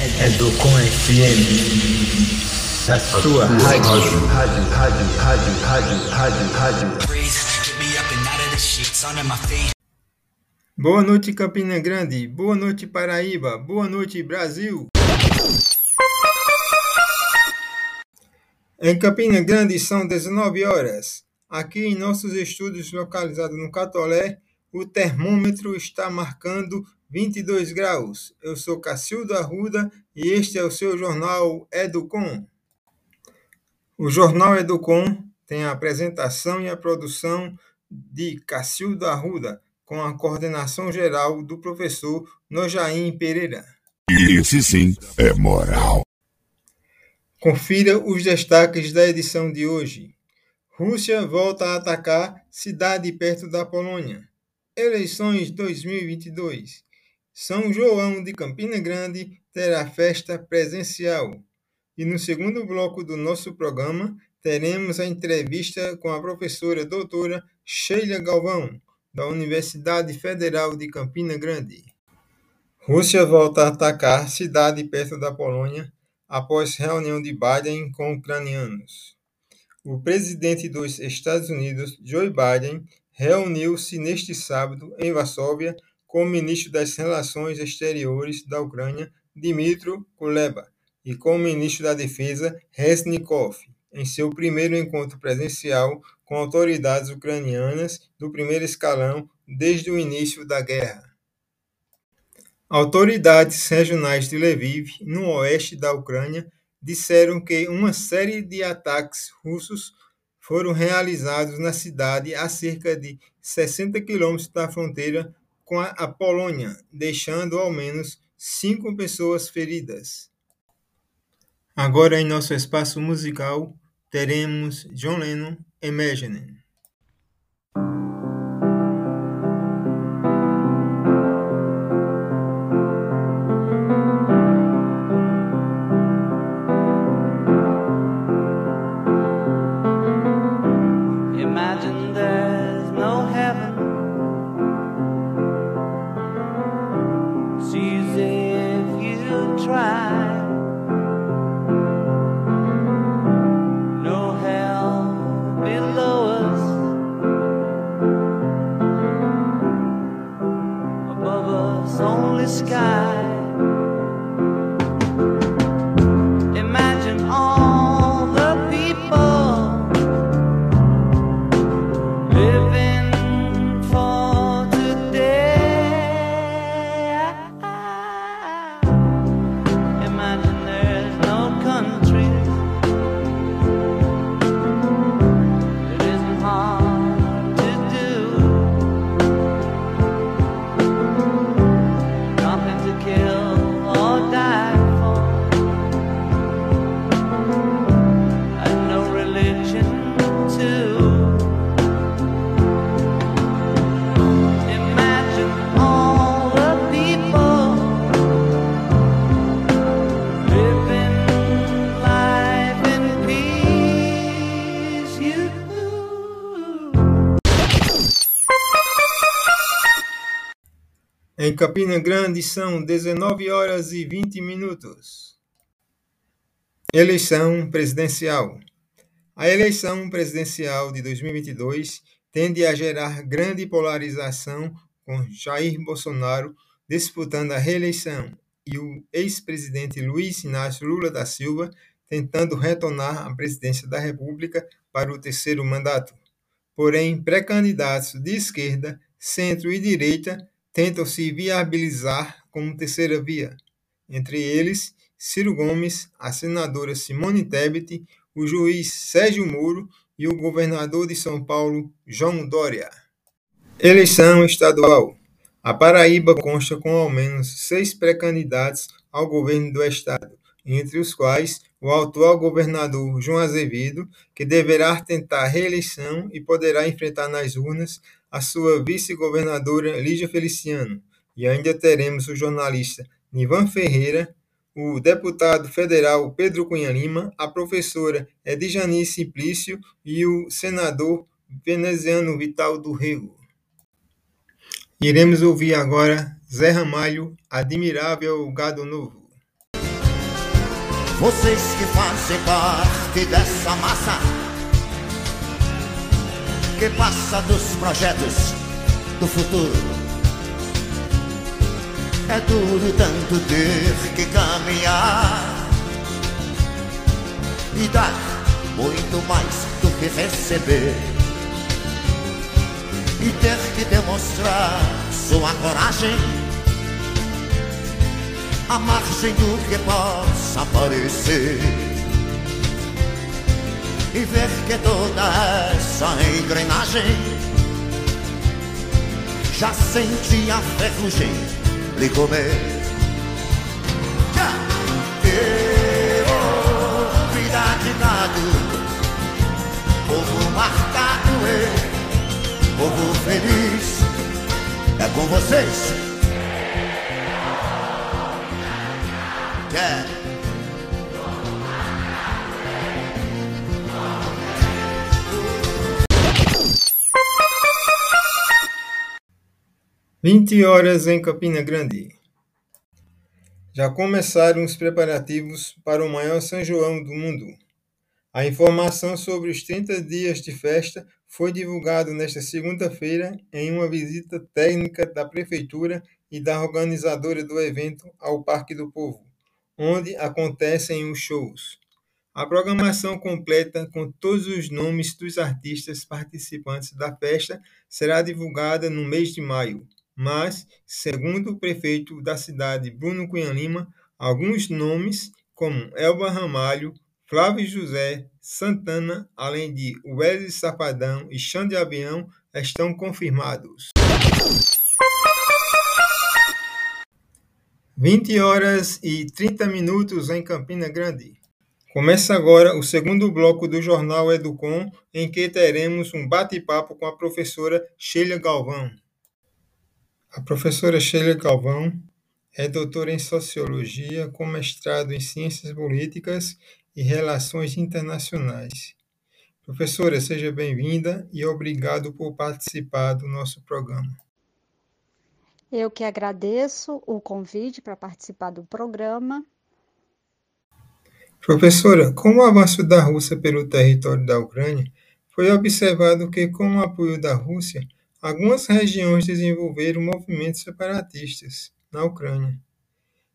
É do Com FM. A sua rádio. Rádio, rádio, rádio, rádio, rádio, rádio. Boa noite, Campina Grande. Boa noite, Paraíba. Boa noite, Brasil. Em Campina Grande são 19 horas. Aqui em nossos estúdios localizados no Catolé, o termômetro está marcando 22 graus. Eu sou Cacildo Arruda e este é o seu jornal Educom. O jornal Educom tem a apresentação e a produção de Cacildo Arruda, com a coordenação geral do professor Nojaim Pereira. Esse sim é moral. Confira os destaques da edição de hoje. Rússia volta a atacar cidade perto da Polônia. Eleições 2022. São João de Campina Grande terá festa presencial. E no segundo bloco do nosso programa, teremos a entrevista com a professora doutora Sheila Galvão, da Universidade Federal de Campina Grande. Rússia volta a atacar cidade perto da Polônia após reunião de Biden com ucranianos. O presidente dos Estados Unidos, Joe Biden, reuniu-se neste sábado em Varsóvia com o ministro das Relações Exteriores da Ucrânia, Dmytro Kuleba, e com o ministro da Defesa, Resnikov, em seu primeiro encontro presencial com autoridades ucranianas do primeiro escalão desde o início da guerra. Autoridades regionais de Lviv, no oeste da Ucrânia, disseram que uma série de ataques russos foram realizados na cidade a cerca de 60 quilômetros da fronteira com a Polônia, deixando ao menos cinco pessoas feridas. Agora, em nosso espaço musical, teremos John Lennon Imagine. Campina Grande são 19 horas e 20 minutos. Eleição presidencial. A eleição presidencial de 2022 tende a gerar grande polarização com Jair Bolsonaro disputando a reeleição e o ex-presidente Luiz Inácio Lula da Silva tentando retornar à presidência da República para o terceiro mandato. Porém, pré-candidatos de esquerda, centro e direita tentam se viabilizar como terceira via, entre eles Ciro Gomes, a senadora Simone Tebet, o juiz Sérgio Moro e o governador de São Paulo, João Dória. Eleição estadual. A Paraíba consta com ao menos seis pré-candidatos ao governo do estado, entre os quais o atual governador João Azevedo, que deverá tentar reeleição e poderá enfrentar nas urnas a sua vice-governadora Lígia Feliciano, e ainda teremos o jornalista Nivan Ferreira, o deputado federal Pedro Cunha Lima, a professora Edjani Simplício e o senador veneziano Vital do Rego. Iremos ouvir agora Zé Ramalho, Admirável Gado Novo. Vocês que fazem parte dessa massa que passa dos projetos do futuro. É duro tanto ter que caminhar e dar muito mais do que receber. E ter que demonstrar sua coragem à margem do que possa aparecer. E ver que toda essa engrenagem já sente a ferrugem lhe comer. Eu, vida de gado, povo marcado, eu, povo feliz, é com vocês. Yeah. Vinte horas em Campina Grande. Já começaram os preparativos para o maior São João do mundo. A informação sobre os 30 dias de festa foi divulgada nesta segunda-feira em uma visita técnica da Prefeitura e da organizadora do evento ao Parque do Povo, onde acontecem os shows. A programação completa, com todos os nomes dos artistas participantes da festa, será divulgada no mês de maio. Mas, segundo o prefeito da cidade, Bruno Cunha Lima, alguns nomes, como Elba Ramalho, Flávio José, Santana, além de Wesley Safadão e Xande Avião, estão confirmados. 20 horas e 30 minutos em Campina Grande. Começa agora o segundo bloco do Jornal Educom, em que teremos um bate-papo com a professora Sheila Galvão. A professora Sheila Galvão é doutora em Sociologia, com mestrado em Ciências Políticas e Relações Internacionais. Professora, seja bem-vinda e obrigado por participar do nosso programa. Eu que agradeço o convite para participar do programa. Professora, com o avanço da Rússia pelo território da Ucrânia, foi observado que, com o apoio da Rússia, algumas regiões desenvolveram movimentos separatistas na Ucrânia.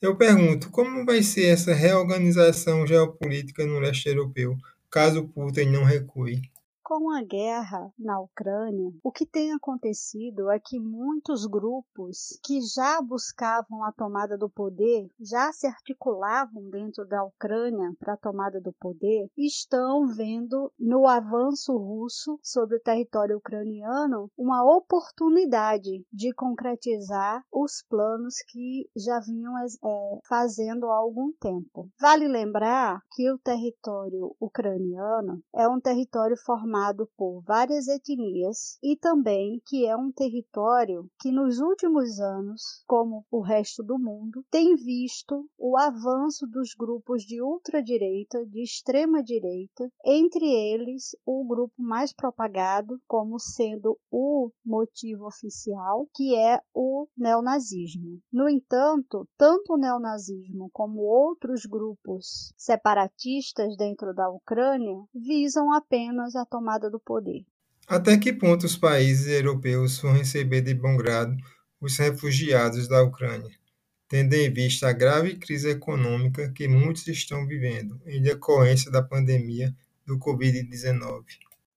Eu pergunto, como vai ser essa reorganização geopolítica no leste europeu, caso Putin não recue? Com a guerra na Ucrânia, o que tem acontecido é que muitos grupos que já buscavam a tomada do poder, já se articulavam dentro da Ucrânia para a tomada do poder, estão vendo no avanço russo sobre o território ucraniano uma oportunidade de concretizar os planos que já vinham é, fazendo há algum tempo. Vale lembrar que o território ucraniano é um território formado formado por várias etnias e também que é um território que nos últimos anos, como o resto do mundo, tem visto o avanço dos grupos de ultradireita, de extrema direita, entre eles o grupo mais propagado como sendo o motivo oficial, que é o neonazismo. No entanto, tanto o neonazismo como outros grupos separatistas dentro da Ucrânia visam apenas a tomada tomada do poder. Até que ponto os países europeus vão receber de bom grado os refugiados da Ucrânia, tendo em vista a grave crise econômica que muitos estão vivendo em decorrência da pandemia do Covid-19?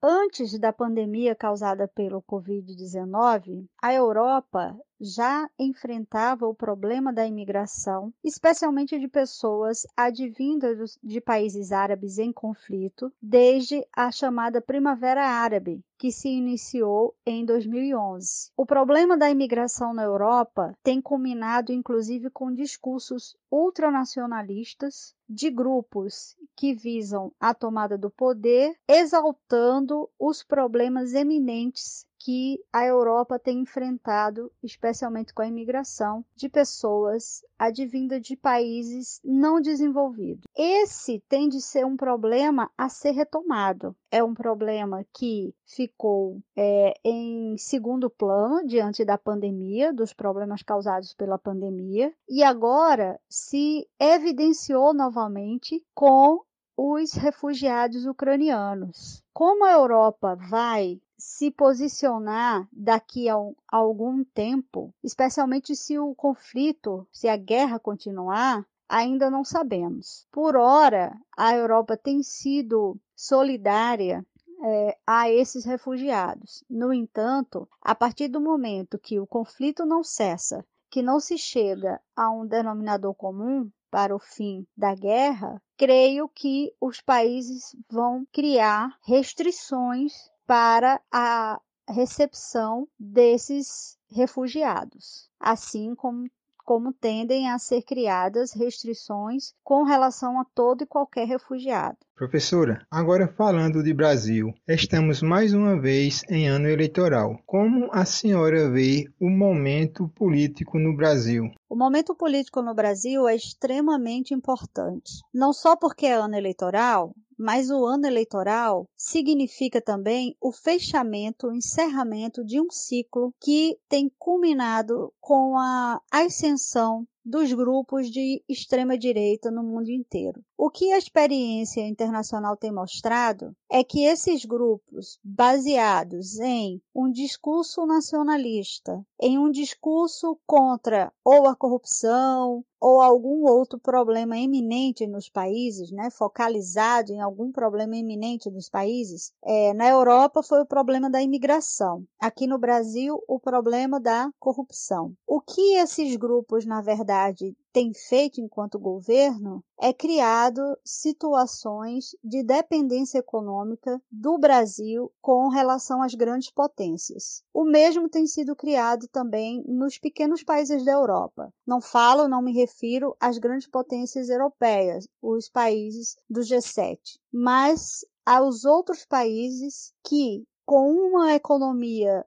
Antes da pandemia causada pelo Covid-19, a Europa já enfrentava o problema da imigração, especialmente de pessoas advindas de países árabes em conflito, desde a chamada Primavera Árabe, que se iniciou em 2011. O problema da imigração na Europa tem culminado inclusive com discursos ultranacionalistas de grupos que visam a tomada do poder, exaltando os problemas eminentes que a Europa tem enfrentado, especialmente com a imigração de pessoas advinda de países não desenvolvidos. Esse tem de ser um problema a ser retomado. É um problema que ficou é, em segundo plano diante da pandemia, dos problemas causados pela pandemia, e agora se evidenciou novamente com os refugiados ucranianos. Como a Europa vai se posicionar daqui a, algum tempo, especialmente se o conflito, se a guerra continuar, ainda não sabemos. Por ora, a Europa tem sido solidária é, a esses refugiados. No entanto, a partir do momento que o conflito não cessa, que não se chega a um denominador comum, para o fim da guerra, creio que os países vão criar restrições para a recepção desses refugiados, assim como como tendem a ser criadas restrições com relação a todo e qualquer refugiado. Professora, agora falando de Brasil, estamos mais uma vez em ano eleitoral. Como a senhora vê o momento político no Brasil? O momento político no Brasil é extremamente importante. Não só porque é ano eleitoral, mas o ano eleitoral significa também o fechamento, o encerramento de um ciclo que tem culminado com a ascensão dos grupos de extrema direita no mundo inteiro. O que a experiência internacional tem mostrado é que esses grupos, baseados em um discurso nacionalista, em um discurso contra ou a corrupção, ou algum outro problema eminente nos países, né, focalizado em algum problema eminente nos países. É, na Europa foi o problema da imigração. Aqui no Brasil, o problema da corrupção. O que esses grupos, na verdade, tem feito enquanto governo é criado situações de dependência econômica do Brasil com relação às grandes potências. O mesmo tem sido criado também nos pequenos países da Europa. Não falo, não me refiro às grandes potências europeias, os países do G7, mas aos outros países que, com uma economia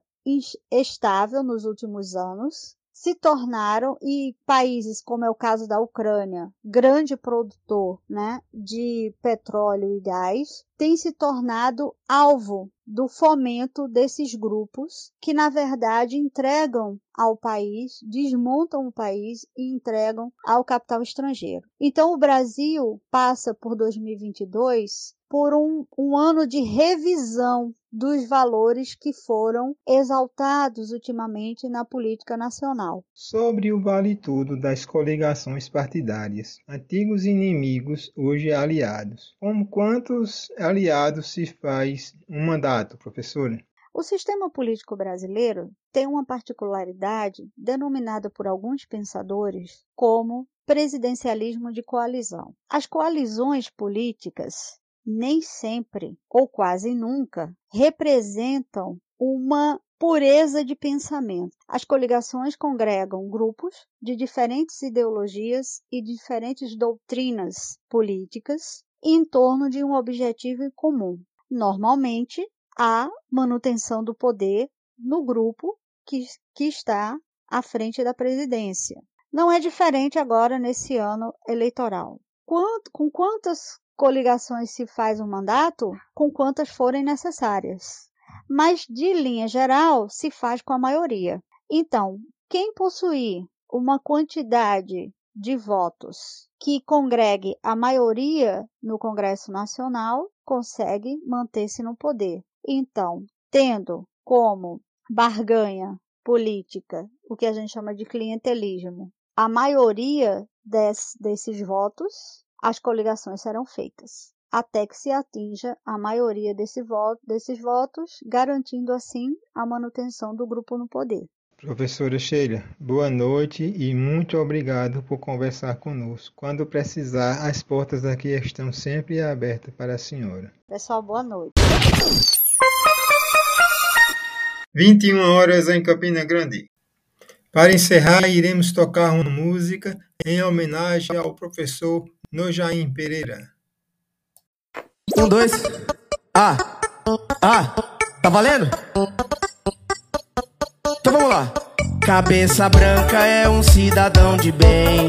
estável nos últimos anos, se tornaram, e países como é o caso da Ucrânia, grande produtor né, de petróleo e gás, tem se tornado alvo do fomento desses grupos que, na verdade, entregam ao país, desmontam o país e entregam ao capital estrangeiro. Então, o Brasil passa por 2022 por um, um ano de revisão dos valores que foram exaltados ultimamente na política nacional. Sobre o vale tudo das coligações partidárias, antigos inimigos, hoje aliados. Como quantos aliados se faz um mandato, professora? O sistema político brasileiro tem uma particularidade denominada por alguns pensadores como presidencialismo de coalizão. As coalizões políticas nem sempre ou quase nunca representam uma pureza de pensamento. As coligações congregam grupos de diferentes ideologias e diferentes doutrinas políticas em torno de um objetivo comum. Normalmente, a manutenção do poder no grupo que, que está à frente da presidência. Não é diferente agora nesse ano eleitoral. Quanto, com quantas coligações se faz um mandato com quantas forem necessárias. Mas, de linha geral, se faz com a maioria. Então, quem possuir uma quantidade de votos que congregue a maioria no Congresso Nacional consegue manter-se no poder. Então, tendo como barganha política o que a gente chama de clientelismo, a maioria des, desses votos, as coligações serão feitas, até que se atinja a maioria desse voto, desses votos, garantindo assim a manutenção do grupo no poder. Professora Sheila, boa noite e muito obrigado por conversar conosco. Quando precisar, as portas aqui estão sempre abertas para a senhora. Pessoal, boa noite. 21 horas em Campina Grande. Para encerrar, iremos tocar uma música em homenagem ao professor Nojaim Pereira. Um, dois. Ah, ah, tá valendo? Cabeça branca é um cidadão de bem.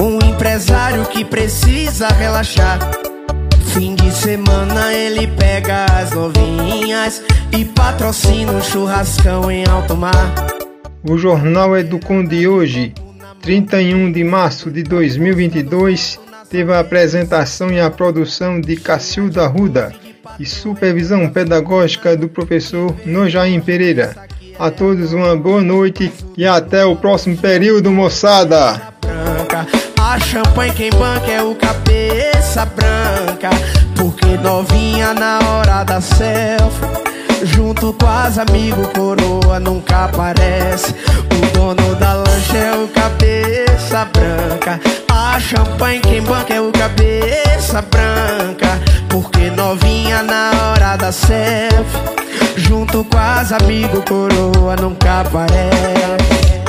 Um empresário que precisa relaxar. Fim de semana ele pega as novinhas e patrocina um churrascão em alto mar. O Jornal Educom de hoje, 31 de março de 2022, teve a apresentação e a produção de Cacilda Ruda e supervisão pedagógica do professor Nojaim Pereira. A todos uma boa noite e até o próximo período, moçada! A champanhe quem banca é o cabeça branca. Porque novinha na hora da selfie. Junto com as amigos, coroa nunca aparece. O dono da lancha é o cabeça branca. A champanhe quem banca é o cabeça branca. Porque novinha na hora da selfie. Junto com as amigos, coroa nunca aparece.